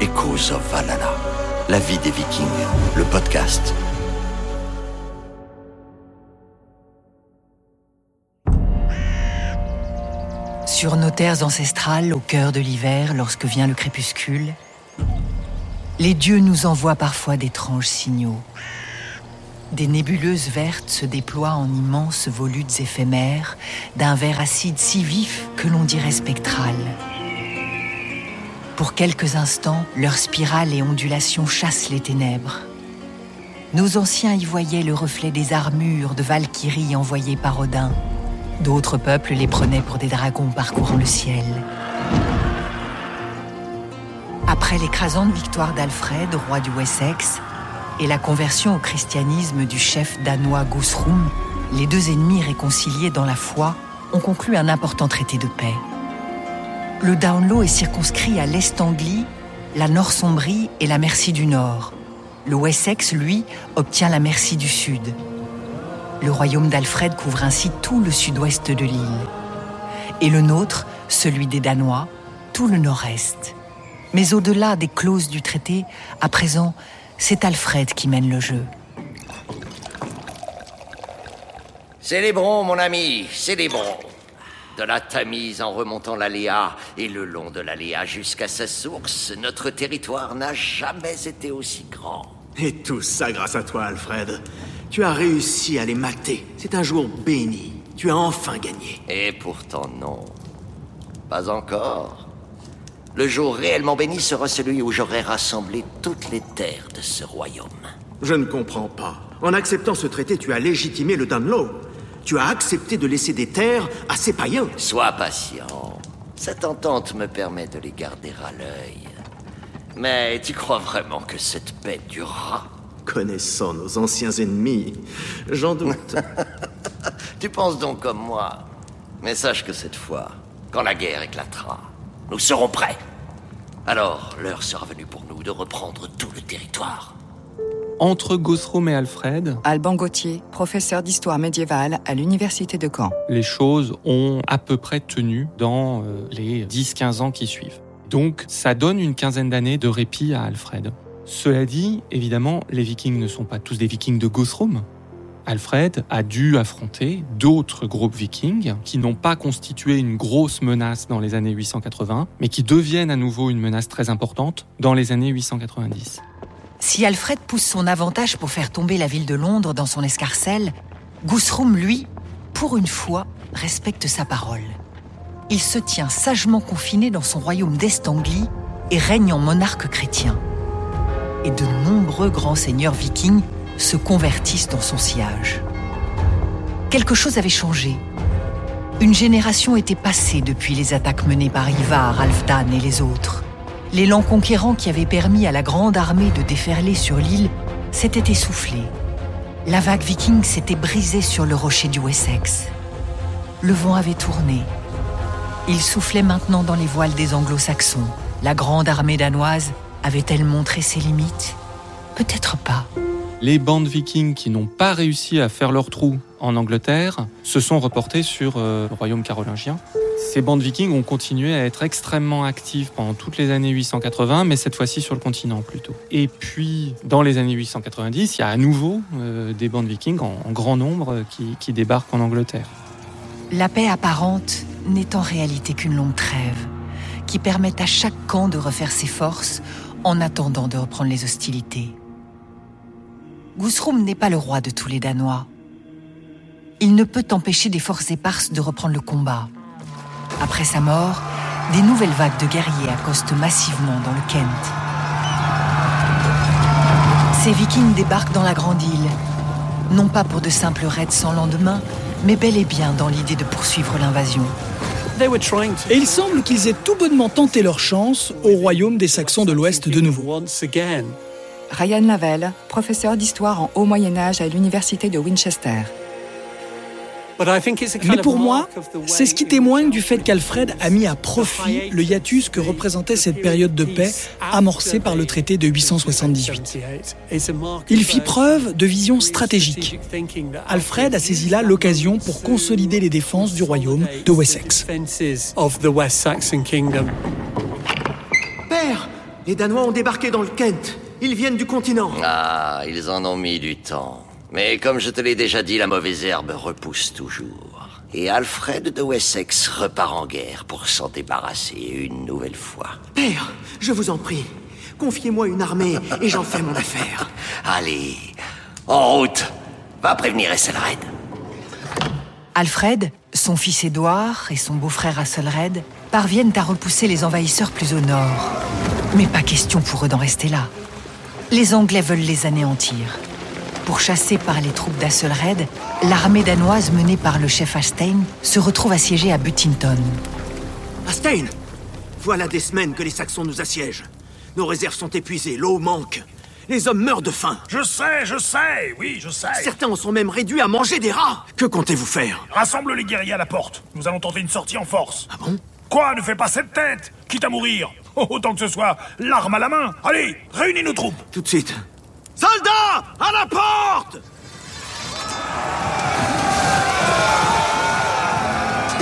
Echoes of Valhalla, la vie des Vikings, le podcast. Sur nos terres ancestrales, au cœur de l'hiver, lorsque vient le crépuscule, les dieux nous envoient parfois d'étranges signaux. Des nébuleuses vertes se déploient en immenses volutes éphémères, d'un vert acide si vif que l'on dirait spectral. Pour quelques instants, leurs spirales et ondulations chassent les ténèbres. Nos anciens y voyaient le reflet des armures de Valkyrie envoyées par Odin. D'autres peuples les prenaient pour des dragons parcourant le ciel. Après l'écrasante victoire d'Alfred, roi du Wessex, et la conversion au christianisme du chef danois Gusrum, les deux ennemis réconciliés dans la foi ont conclu un important traité de paix le Downlow est circonscrit à l'Est-Anglie, la Northumbrie et la Mercie du Nord. Le Wessex, lui, obtient la Mercie du Sud. Le royaume d'Alfred couvre ainsi tout le sud-ouest de l'île. Et le nôtre, celui des Danois, tout le nord-est. Mais au-delà des clauses du traité, à présent, c'est Alfred qui mène le jeu. Célébrons, mon ami, célébrons de la Tamise en remontant l'Aléa et le long de l'Aléa jusqu'à sa source, notre territoire n'a jamais été aussi grand. Et tout ça grâce à toi, Alfred. Tu as réussi à les mater. C'est un jour béni. Tu as enfin gagné. Et pourtant non. Pas encore. Le jour réellement béni sera celui où j'aurai rassemblé toutes les terres de ce royaume. Je ne comprends pas. En acceptant ce traité, tu as légitimé le Dunlow tu as accepté de laisser des terres à ces païens. Sois patient. Cette entente me permet de les garder à l'œil. Mais tu crois vraiment que cette paix durera? Connaissant nos anciens ennemis, j'en doute. tu penses donc comme moi. Mais sache que cette fois, quand la guerre éclatera, nous serons prêts. Alors, l'heure sera venue pour nous de reprendre tout le territoire entre Gosrom et Alfred. Alban Gauthier, professeur d'histoire médiévale à l'université de Caen. Les choses ont à peu près tenu dans euh, les 10-15 ans qui suivent. Donc ça donne une quinzaine d'années de répit à Alfred. Cela dit, évidemment, les Vikings ne sont pas tous des Vikings de Gosrom. Alfred a dû affronter d'autres groupes vikings qui n'ont pas constitué une grosse menace dans les années 880, mais qui deviennent à nouveau une menace très importante dans les années 890. Si Alfred pousse son avantage pour faire tomber la ville de Londres dans son escarcelle, Gusrum, lui, pour une fois, respecte sa parole. Il se tient sagement confiné dans son royaume d'Est-Anglie et règne en monarque chrétien. Et de nombreux grands seigneurs vikings se convertissent dans son sillage. Quelque chose avait changé. Une génération était passée depuis les attaques menées par Ivar, Alfdan et les autres l'élan conquérant qui avait permis à la grande armée de déferler sur l'île s'était essoufflé. La vague viking s'était brisée sur le rocher du Wessex. Le vent avait tourné. Il soufflait maintenant dans les voiles des anglo-saxons. La grande armée danoise avait-elle montré ses limites? Peut-être pas. Les bandes vikings qui n'ont pas réussi à faire leur trou en Angleterre se sont reportées sur euh, le royaume carolingien. Ces bandes vikings ont continué à être extrêmement actives pendant toutes les années 880, mais cette fois-ci sur le continent plutôt. Et puis, dans les années 890, il y a à nouveau euh, des bandes vikings en, grand nombre euh, qui, débarquent en Angleterre. La paix apparente n'est en réalité qu'une longue trêve, qui permet à chaque camp de refaire ses forces en attendant de reprendre les hostilités. Gusrum n'est pas le roi de tous les Danois. Il ne peut empêcher des forces éparses de reprendre le combat. Après sa mort, des nouvelles vagues de guerriers accostent massivement dans le Kent. Ces vikings débarquent dans la grande île, non pas pour de simples raids sans lendemain, mais bel et bien dans l'idée de poursuivre l'invasion. Et il semble qu'ils aient tout bonnement tenté leur chance au royaume des Saxons de l'Ouest de nouveau. Ryan Lavelle, professeur d'histoire en Haut Moyen Âge à l'université de Winchester. Mais pour moi, c'est ce qui témoigne du fait qu'Alfred a mis à profit le hiatus que représentait cette période de paix amorcée par le traité de 878. Il fit preuve de vision stratégique. Alfred a saisi là l'occasion pour consolider les défenses du royaume de Wessex. Père, les Danois ont débarqué dans le Kent. Ils viennent du continent. Ah, ils en ont mis du temps. Mais comme je te l'ai déjà dit, la mauvaise herbe repousse toujours. Et Alfred de Wessex repart en guerre pour s'en débarrasser une nouvelle fois. Père, je vous en prie, confiez-moi une armée et j'en fais mon affaire. Allez, en route Va prévenir Ethelred. Alfred, son fils Édouard et son beau-frère Asselred parviennent à repousser les envahisseurs plus au nord. Mais pas question pour eux d'en rester là. Les Anglais veulent les anéantir. Pourchassée par les troupes d'Asselred, l'armée danoise menée par le chef Hastein se retrouve assiégée à Buttington. Hastein Voilà des semaines que les Saxons nous assiègent. Nos réserves sont épuisées, l'eau manque. Les hommes meurent de faim. Je sais, je sais, oui, je sais. Certains en sont même réduits à manger des rats. Que comptez-vous faire? Rassemble les guerriers à la porte. Nous allons tenter une sortie en force. Ah bon? Quoi Ne fais pas cette tête Quitte à mourir. Autant que ce soit l'arme à la main. Allez, réunis nos troupes. Tout de suite. Soldats À la porte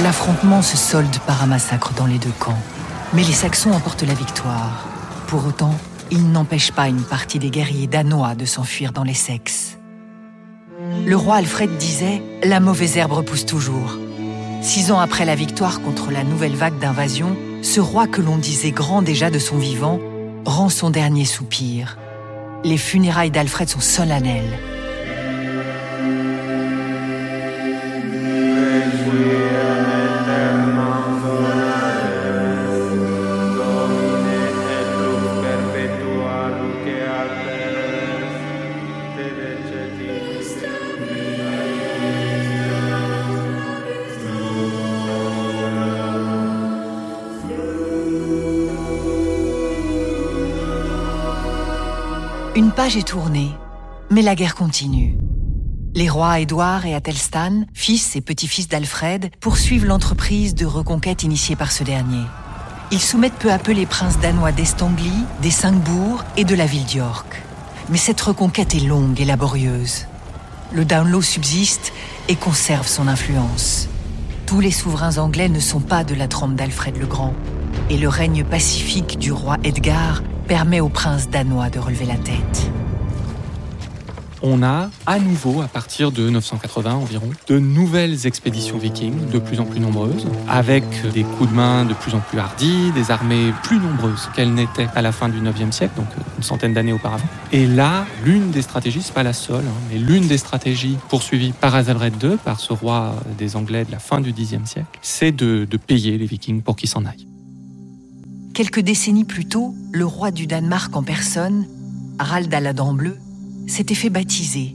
L'affrontement se solde par un massacre dans les deux camps. Mais les Saxons emportent la victoire. Pour autant, ils n'empêchent pas une partie des guerriers danois de s'enfuir dans les sexes. Le roi Alfred disait ⁇ La mauvaise herbe repousse toujours ⁇ Six ans après la victoire contre la nouvelle vague d'invasion, ce roi que l'on disait grand déjà de son vivant rend son dernier soupir. Les funérailles d'Alfred sont solennelles. Une page est tournée, mais la guerre continue. Les rois Édouard et Athelstan, fils et petits-fils d'Alfred, poursuivent l'entreprise de reconquête initiée par ce dernier. Ils soumettent peu à peu les princes danois d'Estanglie, des Cinq-Bourgs et de la ville d'York. Mais cette reconquête est longue et laborieuse. Le Downlow subsiste et conserve son influence. Tous les souverains anglais ne sont pas de la trempe d'Alfred le Grand, et le règne pacifique du roi Edgar permet aux princes danois de relever la tête. On a à nouveau, à partir de 980 environ, de nouvelles expéditions vikings, de plus en plus nombreuses, avec des coups de main de plus en plus hardis, des armées plus nombreuses qu'elles n'étaient à la fin du 9e siècle, donc une centaine d'années auparavant. Et là, l'une des stratégies, c'est pas la seule, hein, mais l'une des stratégies poursuivies par Azelred II, par ce roi des Anglais de la fin du Xe siècle, c'est de payer les vikings pour qu'ils s'en aillent. Quelques décennies plus tôt, le roi du Danemark en personne, Harald à la dent s'était fait baptiser,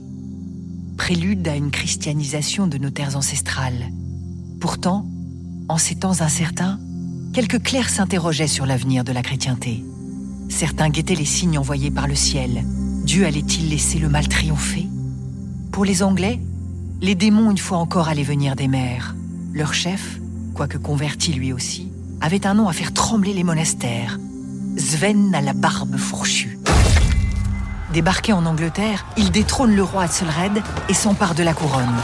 prélude à une christianisation de nos terres ancestrales. Pourtant, en ces temps incertains, quelques clercs s'interrogeaient sur l'avenir de la chrétienté. Certains guettaient les signes envoyés par le ciel. Dieu allait-il laisser le mal triompher? Pour les Anglais, les démons une fois encore allaient venir des mers. Leur chef, quoique converti lui aussi, avait un nom à faire trembler les monastères. Sven à la barbe fourchue. Débarqué en Angleterre, il détrône le roi Athelred et s'empare de la couronne.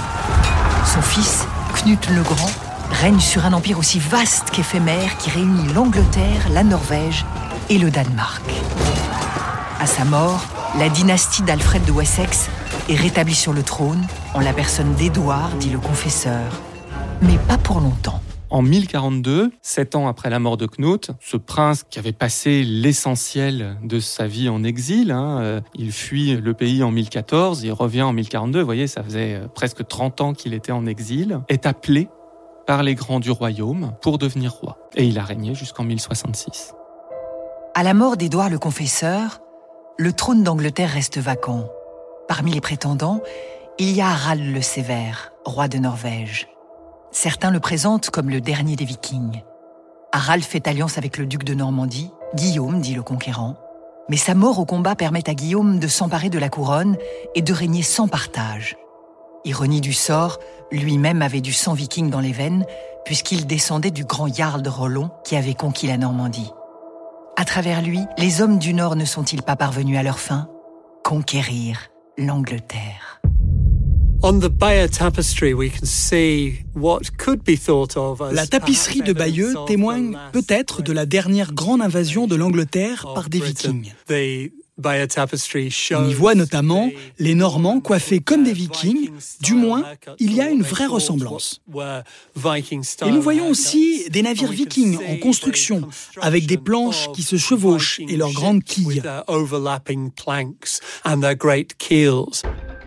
Son fils, Knut le Grand, règne sur un empire aussi vaste qu'éphémère qui réunit l'Angleterre, la Norvège et le Danemark. À sa mort, la dynastie d'Alfred de Wessex est rétablie sur le trône en la personne d'Édouard, dit le confesseur. Mais pas pour longtemps. En 1042, sept ans après la mort de Knut, ce prince qui avait passé l'essentiel de sa vie en exil, hein, euh, il fuit le pays en 1014, il revient en 1042, vous voyez, ça faisait euh, presque 30 ans qu'il était en exil, est appelé par les grands du royaume pour devenir roi. Et il a régné jusqu'en 1066. À la mort d'Édouard le Confesseur, le trône d'Angleterre reste vacant. Parmi les prétendants, il y a Harald le Sévère, roi de Norvège. Certains le présentent comme le dernier des Vikings. Harald fait alliance avec le duc de Normandie, Guillaume dit le conquérant, mais sa mort au combat permet à Guillaume de s'emparer de la couronne et de régner sans partage. Ironie du sort, lui-même avait du sang viking dans les veines, puisqu'il descendait du grand Jarl de Rollon qui avait conquis la Normandie. À travers lui, les hommes du Nord ne sont-ils pas parvenus à leur fin? Conquérir l'Angleterre. La tapisserie de Bayeux témoigne peut-être de la dernière grande invasion de l'Angleterre par des Vikings. On y voit notamment les Normands coiffés comme des Vikings, du moins il y a une vraie ressemblance. Et nous voyons aussi des navires vikings en construction, avec des planches qui se chevauchent et leurs grandes quilles.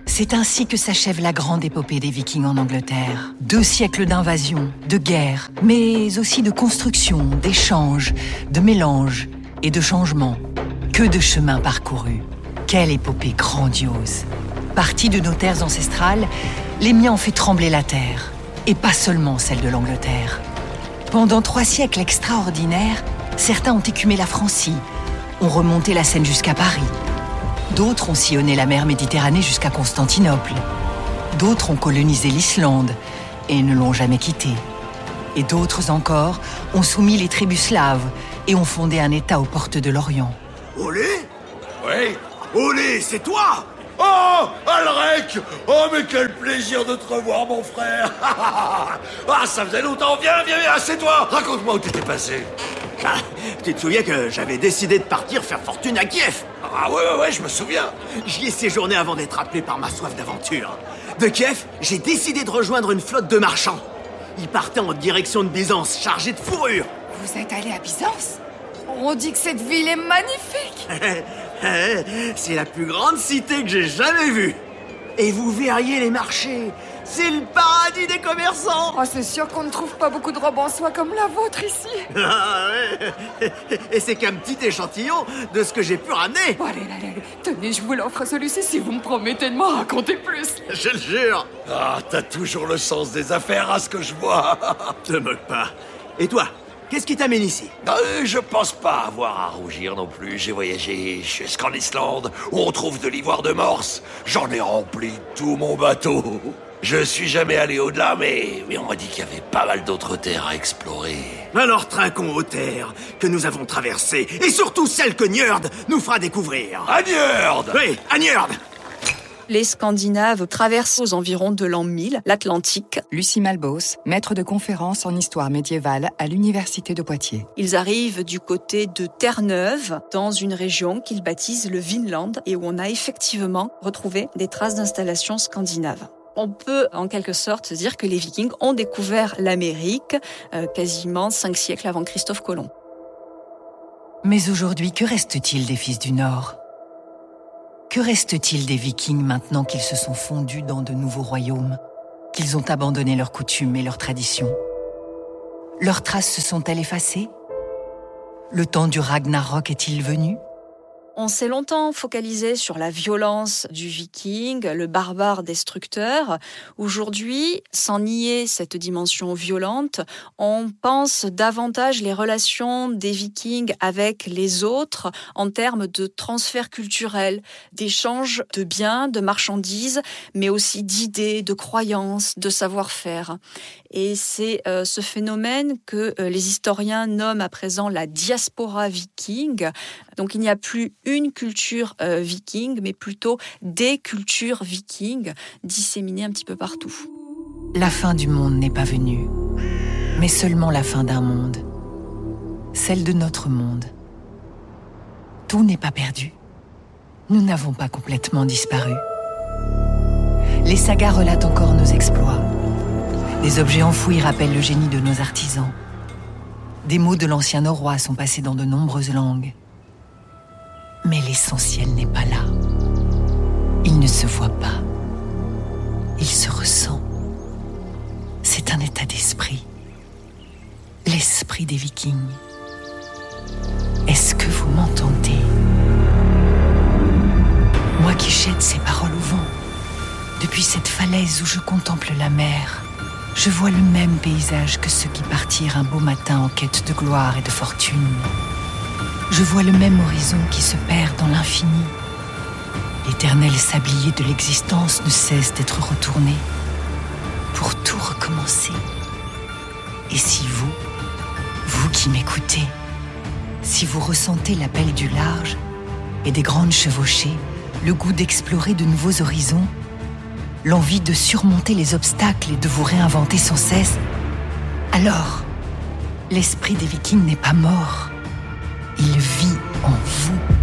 C'est ainsi que s'achève la grande épopée des Vikings en Angleterre. Deux siècles d'invasion, de guerre, mais aussi de construction, d'échanges, de mélanges et de changements. Que de chemins parcourus. Quelle épopée grandiose. Partis de nos terres ancestrales, les miens ont fait trembler la terre. Et pas seulement celle de l'Angleterre. Pendant trois siècles extraordinaires, certains ont écumé la Francie, ont remonté la Seine jusqu'à Paris. D'autres ont sillonné la mer Méditerranée jusqu'à Constantinople. D'autres ont colonisé l'Islande et ne l'ont jamais quittée. Et d'autres encore ont soumis les tribus slaves et ont fondé un État aux portes de l'Orient. Olé Oui Olé, c'est toi Oh Alrec Oh, mais quel plaisir de te revoir, mon frère Ah, ça faisait longtemps Viens, viens, viens, c'est toi Raconte-moi où t'étais passé. Ah, Tu te souviens que j'avais décidé de partir faire fortune à Kiev? Ah ouais, ouais, ouais, je me souviens. J'y ai séjourné avant d'être appelé par ma soif d'aventure. De Kiev, j'ai décidé de rejoindre une flotte de marchands. Ils partaient en direction de Byzance, chargés de fourrure. Vous êtes allé à Byzance? On dit que cette ville est magnifique C'est la plus grande cité que j'ai jamais vue. Et vous verriez les marchés. C'est le paradis des commerçants. Oh, c'est sûr qu'on ne trouve pas beaucoup de robes en soie comme la vôtre ici. Ah ouais. Et c'est qu'un petit échantillon de ce que j'ai pu ramener. Bon, allez, allez, allez. Tenez, je vous l'offre celui-ci si vous me promettez de m'en raconter plus. Je le jure. Ah, t'as toujours le sens des affaires à ce que je vois. Te moque pas. Et toi, qu'est-ce qui t'amène ici? Euh, je pense pas avoir à rougir non plus. J'ai voyagé jusqu'en Islande, où on trouve de l'ivoire de morse. J'en ai rempli tout mon bateau. Je suis jamais allé au-delà, mais, mais on m'a dit qu'il y avait pas mal d'autres terres à explorer. Alors trinquons aux terres que nous avons traversées, et surtout celles que Njord nous fera découvrir. À Njord Oui, à Njord Les Scandinaves traversent aux environs de l'an 1000 l'Atlantique. Lucie Malbos, maître de conférence en histoire médiévale à l'Université de Poitiers. Ils arrivent du côté de Terre-Neuve, dans une région qu'ils baptisent le Vinland et où on a effectivement retrouvé des traces d'installations scandinaves. On peut en quelque sorte dire que les Vikings ont découvert l'Amérique euh, quasiment cinq siècles avant Christophe Colomb. Mais aujourd'hui, que reste-t-il des fils du Nord? Que reste-t-il des Vikings maintenant qu'ils se sont fondus dans de nouveaux royaumes, qu'ils ont abandonné leurs coutumes et leurs traditions? Leurs traces se sont-elles effacées? Le temps du Ragnarok est-il venu? On s'est longtemps focalisé sur la violence du viking, le barbare destructeur. Aujourd'hui, sans nier cette dimension violente, on pense davantage les relations des vikings avec les autres en termes de transfert culturel, d'échange de biens, de marchandises, mais aussi d'idées, de croyances, de savoir-faire. Et c'est euh, ce phénomène que euh, les historiens nomment à présent la diaspora viking. Donc il n'y a plus une culture euh, viking, mais plutôt des cultures vikings disséminées un petit peu partout. La fin du monde n'est pas venue, mais seulement la fin d'un monde, celle de notre monde. Tout n'est pas perdu. Nous n'avons pas complètement disparu. Les sagas relatent encore nos exploits. Des objets enfouis rappellent le génie de nos artisans. Des mots de l'ancien norrois sont passés dans de nombreuses langues. Mais l'essentiel n'est pas là. Il ne se voit pas. Il se ressent. C'est un état d'esprit. L'esprit des vikings. Est-ce que vous m'entendez? Moi qui jette ces paroles au vent, depuis cette falaise où je contemple la mer, je vois le même paysage que ceux qui partirent un beau matin en quête de gloire et de fortune. Je vois le même horizon qui se perd dans l'infini. L'éternel sablier de l'existence ne cesse d'être retourné pour tout recommencer. Et si vous, vous qui m'écoutez, si vous ressentez l'appel du large et des grandes chevauchées, le goût d'explorer de nouveaux horizons, l'envie de surmonter les obstacles et de vous réinventer sans cesse, alors l'esprit des vikings n'est pas mort, il vit en vous.